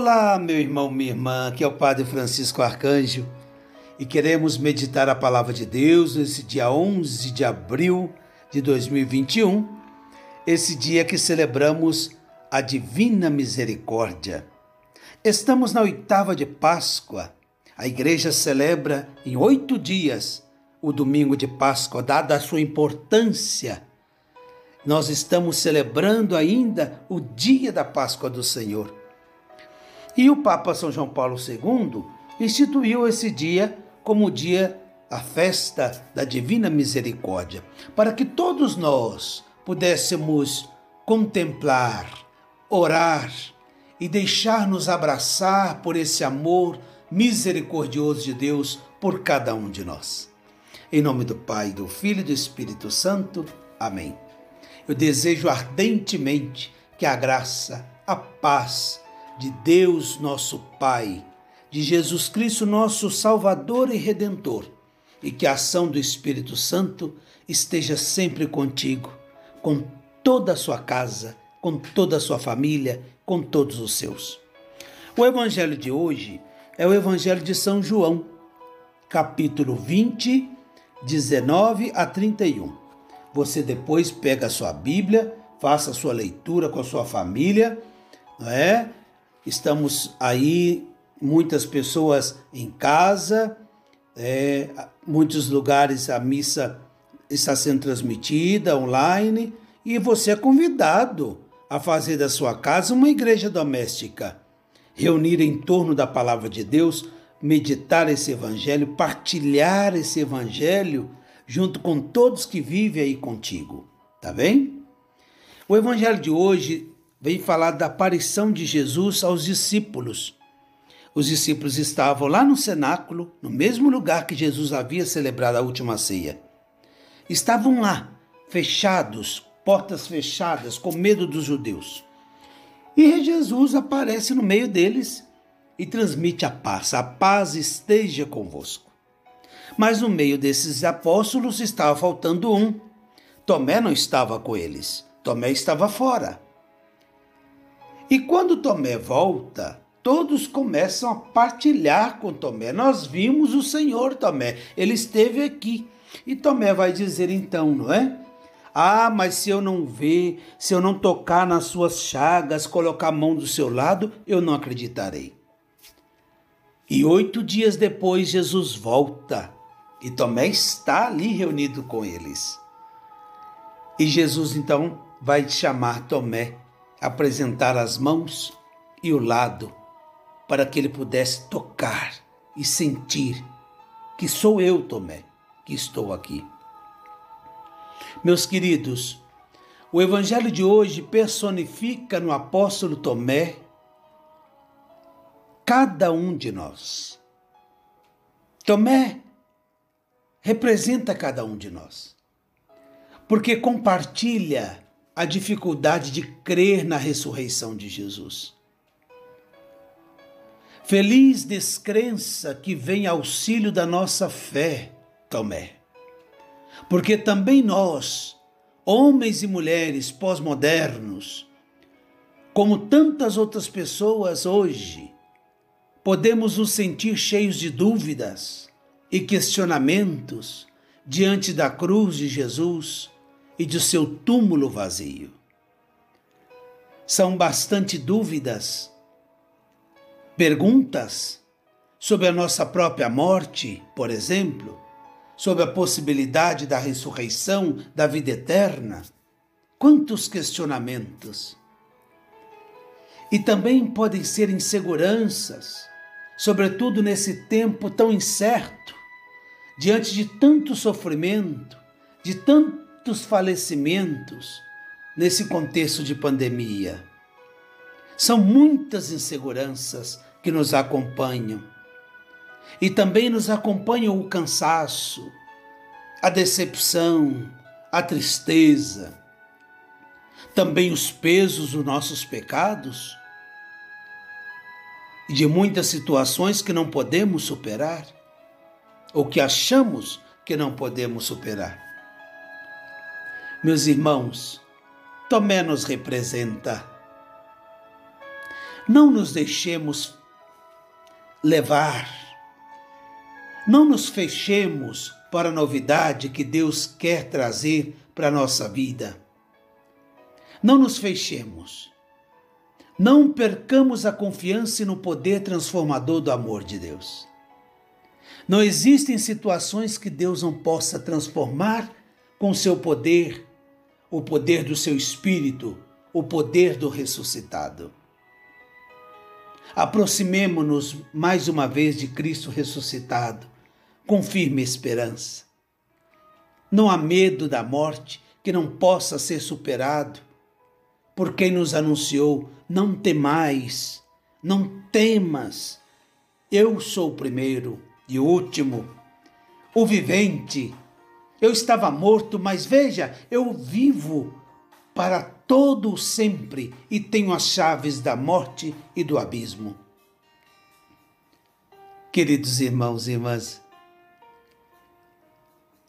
Olá, meu irmão, minha irmã, aqui é o Padre Francisco Arcanjo e queremos meditar a palavra de Deus nesse dia 11 de abril de 2021, esse dia que celebramos a Divina Misericórdia. Estamos na oitava de Páscoa. A igreja celebra em oito dias o domingo de Páscoa, dada a sua importância. Nós estamos celebrando ainda o dia da Páscoa do Senhor. E o Papa São João Paulo II instituiu esse dia como dia, a festa da Divina Misericórdia, para que todos nós pudéssemos contemplar, orar e deixar-nos abraçar por esse amor misericordioso de Deus por cada um de nós. Em nome do Pai, do Filho e do Espírito Santo. Amém. Eu desejo ardentemente que a graça, a paz, de Deus nosso Pai, de Jesus Cristo nosso Salvador e Redentor, e que a ação do Espírito Santo esteja sempre contigo, com toda a sua casa, com toda a sua família, com todos os seus. O evangelho de hoje é o evangelho de São João, capítulo 20, 19 a 31. Você depois pega a sua Bíblia, faça a sua leitura com a sua família, não é? Estamos aí, muitas pessoas em casa, é, muitos lugares a missa está sendo transmitida online e você é convidado a fazer da sua casa uma igreja doméstica. Reunir em torno da palavra de Deus, meditar esse evangelho, partilhar esse evangelho junto com todos que vivem aí contigo. Tá bem? O evangelho de hoje vem falar da aparição de Jesus aos discípulos. Os discípulos estavam lá no cenáculo, no mesmo lugar que Jesus havia celebrado a última ceia. Estavam lá, fechados, portas fechadas, com medo dos judeus. E Jesus aparece no meio deles e transmite a paz. A paz esteja convosco. Mas no meio desses apóstolos estava faltando um. Tomé não estava com eles. Tomé estava fora. E quando Tomé volta, todos começam a partilhar com Tomé. Nós vimos o Senhor Tomé, ele esteve aqui. E Tomé vai dizer então, não é? Ah, mas se eu não ver, se eu não tocar nas suas chagas, colocar a mão do seu lado, eu não acreditarei. E oito dias depois, Jesus volta e Tomé está ali reunido com eles. E Jesus então vai chamar Tomé apresentar as mãos e o lado para que ele pudesse tocar e sentir que sou eu, Tomé, que estou aqui. Meus queridos, o evangelho de hoje personifica no apóstolo Tomé cada um de nós. Tomé representa cada um de nós, porque compartilha a dificuldade de crer na ressurreição de Jesus. Feliz descrença que vem auxílio da nossa fé, Tomé. Porque também nós, homens e mulheres pós-modernos, como tantas outras pessoas hoje, podemos nos sentir cheios de dúvidas e questionamentos diante da cruz de Jesus e de seu túmulo vazio. São bastante dúvidas, perguntas sobre a nossa própria morte, por exemplo, sobre a possibilidade da ressurreição, da vida eterna. Quantos questionamentos! E também podem ser inseguranças, sobretudo nesse tempo tão incerto, diante de tanto sofrimento, de tanto muitos falecimentos nesse contexto de pandemia. São muitas inseguranças que nos acompanham. E também nos acompanham o cansaço, a decepção, a tristeza, também os pesos dos nossos pecados e de muitas situações que não podemos superar ou que achamos que não podemos superar. Meus irmãos, Tomé nos representa. Não nos deixemos levar, não nos fechemos para a novidade que Deus quer trazer para a nossa vida. Não nos fechemos. Não percamos a confiança no poder transformador do amor de Deus. Não existem situações que Deus não possa transformar com seu poder, o poder do seu espírito, o poder do ressuscitado. Aproximemo-nos mais uma vez de Cristo ressuscitado, com firme esperança. Não há medo da morte que não possa ser superado, por quem nos anunciou: não temais, não temas, eu sou o primeiro e o último, o vivente. Eu estava morto, mas veja, eu vivo para todo sempre e tenho as chaves da morte e do abismo. Queridos irmãos e irmãs,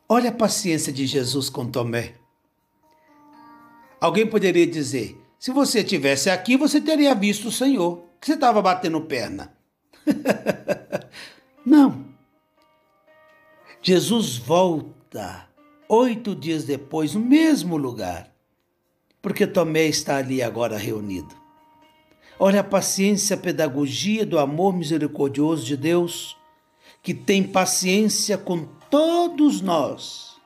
olha a paciência de Jesus com Tomé. Alguém poderia dizer: se você tivesse aqui, você teria visto o Senhor, que você estava batendo perna. Não. Jesus volta oito dias depois, no mesmo lugar porque Tomé está ali agora reunido. Olha a paciência, a pedagogia do amor misericordioso de Deus, que tem paciência com todos nós.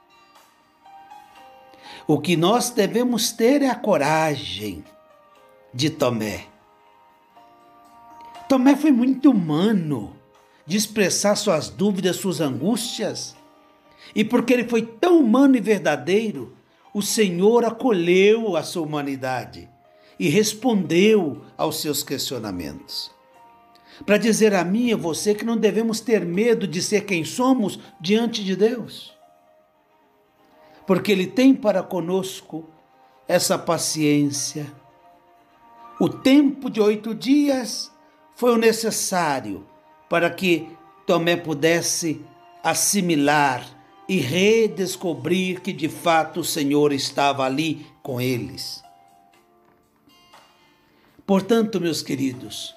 O que nós devemos ter é a coragem de Tomé. Tomé foi muito humano de expressar suas dúvidas, suas angústias. E porque ele foi tão humano e verdadeiro, o Senhor acolheu a sua humanidade e respondeu aos seus questionamentos. Para dizer a mim e a você que não devemos ter medo de ser quem somos diante de Deus. Porque Ele tem para conosco essa paciência. O tempo de oito dias foi o necessário para que Tomé pudesse assimilar e redescobrir que de fato o Senhor estava ali com eles. Portanto, meus queridos,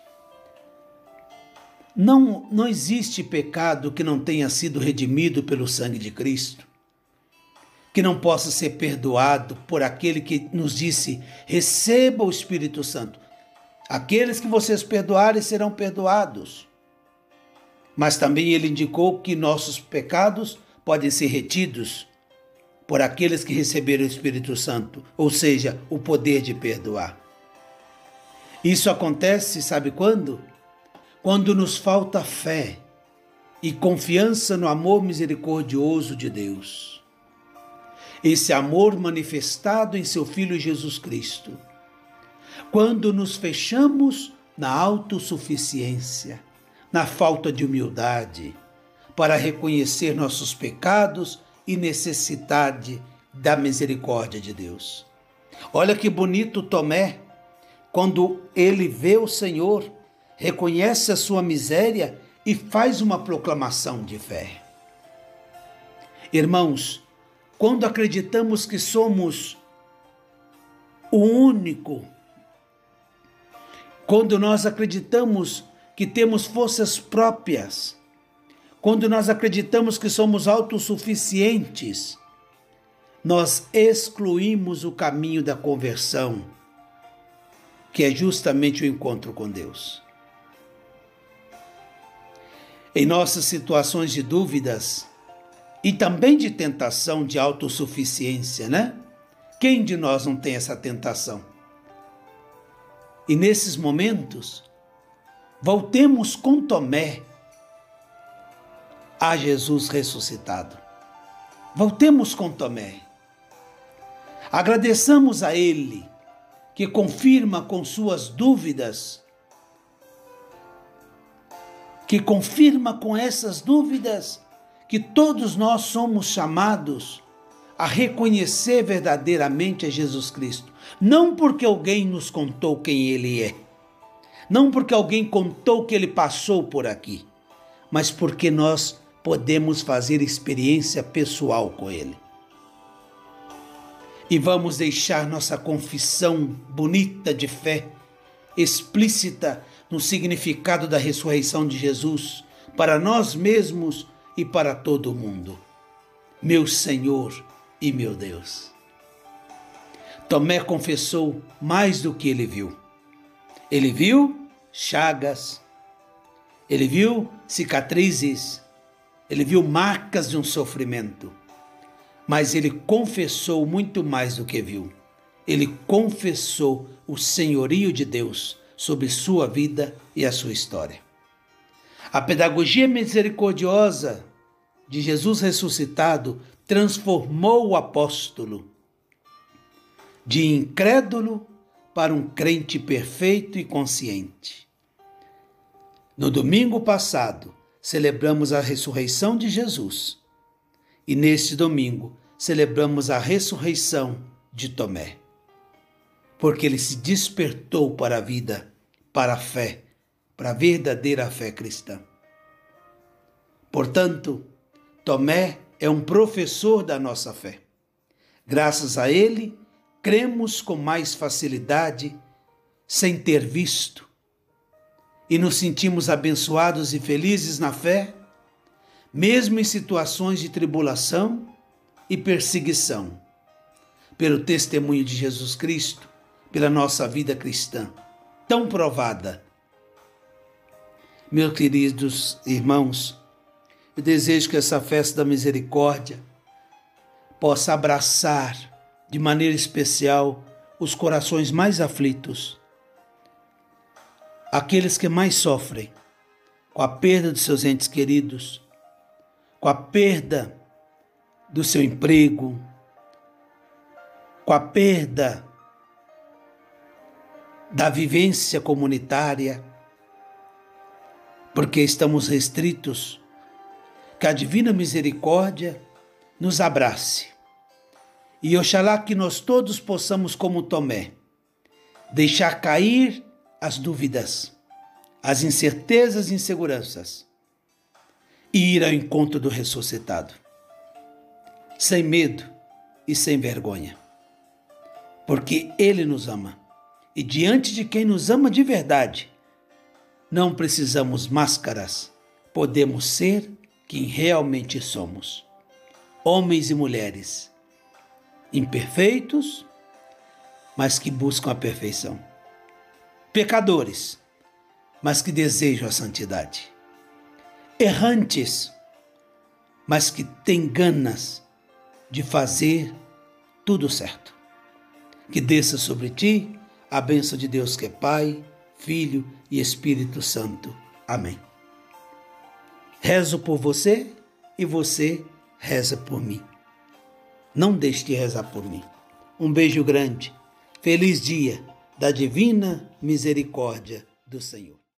não, não existe pecado que não tenha sido redimido pelo sangue de Cristo, que não possa ser perdoado por aquele que nos disse: receba o Espírito Santo. Aqueles que vocês perdoarem serão perdoados. Mas também ele indicou que nossos pecados podem ser retidos por aqueles que receberam o Espírito Santo, ou seja, o poder de perdoar. Isso acontece, sabe quando? Quando nos falta fé e confiança no amor misericordioso de Deus. Esse amor manifestado em seu Filho Jesus Cristo. Quando nos fechamos na autossuficiência, na falta de humildade, para reconhecer nossos pecados e necessidade da misericórdia de Deus. Olha que bonito Tomé, quando ele vê o Senhor, reconhece a sua miséria e faz uma proclamação de fé. Irmãos, quando acreditamos que somos o único, quando nós acreditamos que temos forças próprias, quando nós acreditamos que somos autossuficientes, nós excluímos o caminho da conversão, que é justamente o encontro com Deus. Em nossas situações de dúvidas e também de tentação de autossuficiência, né? Quem de nós não tem essa tentação? E nesses momentos, voltemos com Tomé a Jesus ressuscitado. Voltemos com Tomé. Agradeçamos a Ele, que confirma com suas dúvidas, que confirma com essas dúvidas que todos nós somos chamados a reconhecer verdadeiramente a Jesus Cristo. Não porque alguém nos contou quem Ele é, não porque alguém contou que Ele passou por aqui, mas porque nós podemos fazer experiência pessoal com Ele. E vamos deixar nossa confissão bonita de fé explícita no significado da ressurreição de Jesus para nós mesmos e para todo o mundo. Meu Senhor e meu Deus. Tomé confessou mais do que ele viu. Ele viu chagas, ele viu cicatrizes, ele viu marcas de um sofrimento, mas ele confessou muito mais do que viu. Ele confessou o senhorio de Deus sobre sua vida e a sua história. A pedagogia misericordiosa de Jesus ressuscitado transformou o apóstolo de incrédulo para um crente perfeito e consciente. No domingo passado, celebramos a ressurreição de Jesus e neste domingo celebramos a ressurreição de Tomé, porque ele se despertou para a vida, para a fé, para a verdadeira fé cristã. Portanto, Tomé é um professor da nossa fé. Graças a ele, cremos com mais facilidade, sem ter visto, e nos sentimos abençoados e felizes na fé, mesmo em situações de tribulação e perseguição, pelo testemunho de Jesus Cristo, pela nossa vida cristã, tão provada. Meus queridos irmãos, eu desejo que essa festa da misericórdia possa abraçar de maneira especial os corações mais aflitos, aqueles que mais sofrem com a perda de seus entes queridos, com a perda do seu emprego, com a perda da vivência comunitária, porque estamos restritos, que a divina misericórdia nos abrace. E oxalá que nós todos possamos, como Tomé, deixar cair as dúvidas, as incertezas e inseguranças e ir ao encontro do ressuscitado, sem medo e sem vergonha, porque Ele nos ama. E diante de quem nos ama de verdade, não precisamos máscaras, podemos ser quem realmente somos, homens e mulheres imperfeitos, mas que buscam a perfeição. Pecadores, mas que desejam a santidade. Errantes, mas que têm ganas de fazer tudo certo. Que desça sobre ti a bênção de Deus que é Pai, Filho e Espírito Santo. Amém. Rezo por você e você reza por mim. Não deixe de rezar por mim. Um beijo grande. Feliz dia da divina misericórdia do Senhor.